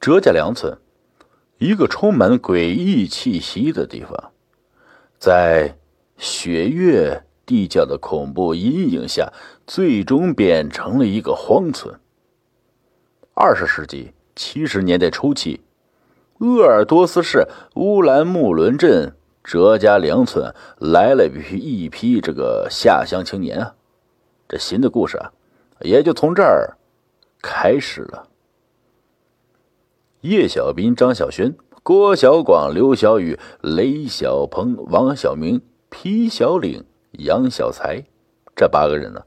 哲家梁村，一个充满诡异气息的地方，在雪月地窖的恐怖阴影下，最终变成了一个荒村。二十世纪七十年代初期，鄂尔多斯市乌兰木伦镇哲家梁村来了一批一批这个下乡青年啊，这新的故事啊，也就从这儿开始了。叶小斌、张小轩、郭小广、刘小雨、雷小鹏、王小明、皮小岭、杨小才，这八个人呢，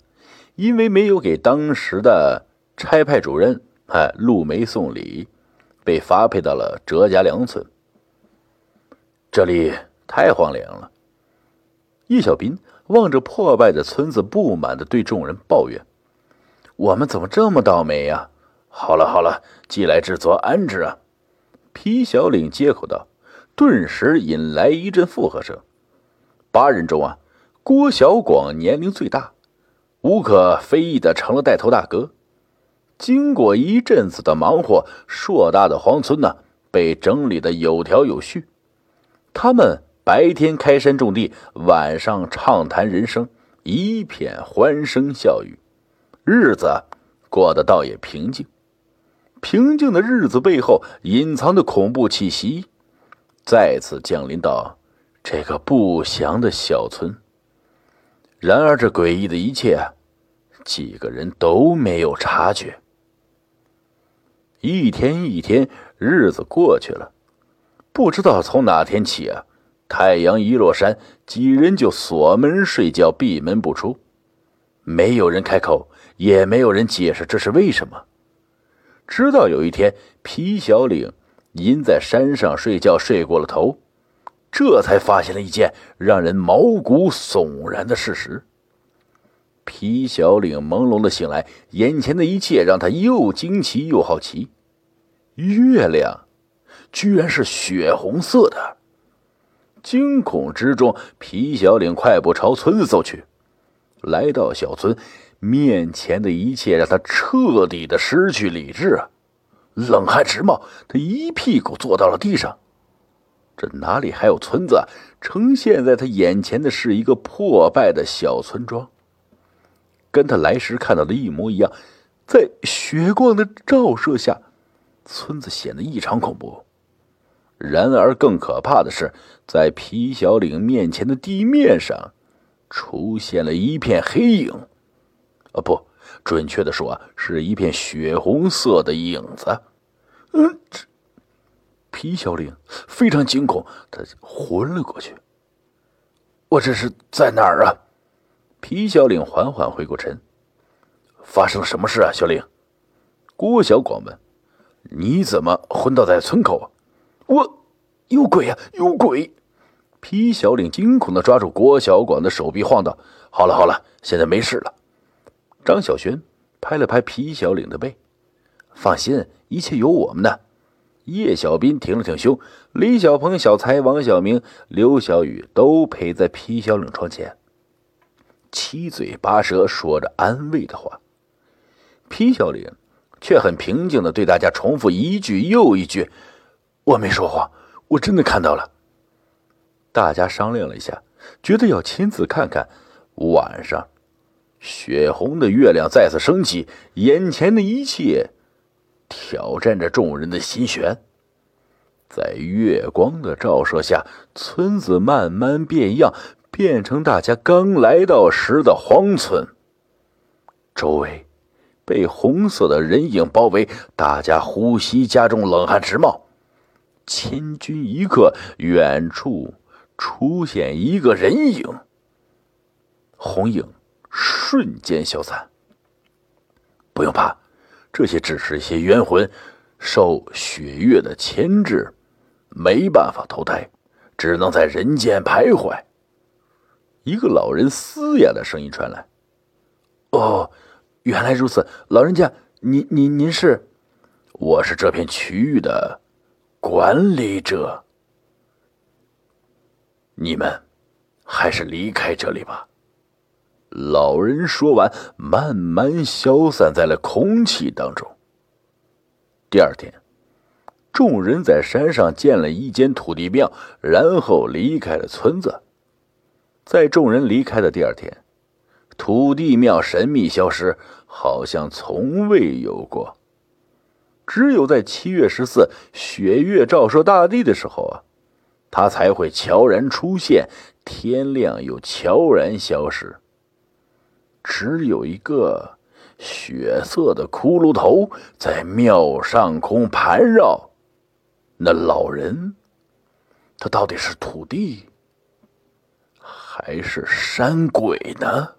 因为没有给当时的差派主任哎陆梅送礼，被发配到了哲家梁村。这里太荒凉了。叶小斌望着破败的村子，不满的对众人抱怨：“我们怎么这么倒霉呀？”好了好了，既来之则安之啊！皮小岭接口道，顿时引来一阵附和声。八人中啊，郭小广年龄最大，无可非议的成了带头大哥。经过一阵子的忙活，硕大的荒村呢，被整理的有条有序。他们白天开山种地，晚上畅谈人生，一片欢声笑语，日子过得倒也平静。平静的日子背后隐藏的恐怖气息，再次降临到这个不祥的小村。然而，这诡异的一切，几个人都没有察觉。一天一天，日子过去了，不知道从哪天起啊，太阳一落山，几人就锁门睡觉，闭门不出，没有人开口，也没有人解释这是为什么。直到有一天，皮小岭因在山上睡觉睡过了头，这才发现了一件让人毛骨悚然的事实。皮小岭朦胧的醒来，眼前的一切让他又惊奇又好奇。月亮居然是血红色的！惊恐之中，皮小岭快步朝村子走去。来到小村。面前的一切让他彻底的失去理智啊！冷汗直冒，他一屁股坐到了地上。这哪里还有村子？呈现在他眼前的是一个破败的小村庄，跟他来时看到的一模一样。在血光的照射下，村子显得异常恐怖。然而，更可怕的是，在皮小岭面前的地面上，出现了一片黑影。啊，不，准确的说，是一片血红色的影子。嗯，这皮小玲非常惊恐，他昏了过去。我这是在哪儿啊？皮小玲缓缓回过神。发生了什么事啊，小玲？郭小广问。你怎么昏倒在村口啊？我有鬼呀，有鬼！皮小玲惊恐的抓住郭小广的手臂，晃道：“好了好了，现在没事了。”张小轩拍了拍皮小岭的背，放心，一切有我们的。叶小斌挺了挺胸，李小鹏、小才、王小明、刘小雨都陪在皮小岭床前，七嘴八舌说着安慰的话。皮小岭却很平静的对大家重复一句又一句：“我没说谎，我真的看到了。”大家商量了一下，觉得要亲自看看。晚上。血红的月亮再次升起，眼前的一切挑战着众人的心弦。在月光的照射下，村子慢慢变样，变成大家刚来到时的荒村。周围被红色的人影包围，大家呼吸加重，冷汗直冒。千钧一刻，远处出现一个人影，红影。瞬间消散。不用怕，这些只是一些冤魂，受血月的牵制，没办法投胎，只能在人间徘徊。一个老人嘶哑的声音传来：“哦，原来如此，老人家，您您您是？我是这片区域的管理者。你们还是离开这里吧。”老人说完，慢慢消散在了空气当中。第二天，众人在山上建了一间土地庙，然后离开了村子。在众人离开的第二天，土地庙神秘消失，好像从未有过。只有在七月十四雪月照射大地的时候啊，它才会悄然出现，天亮又悄然消失。只有一个血色的骷髅头在庙上空盘绕。那老人，他到底是土地，还是山鬼呢？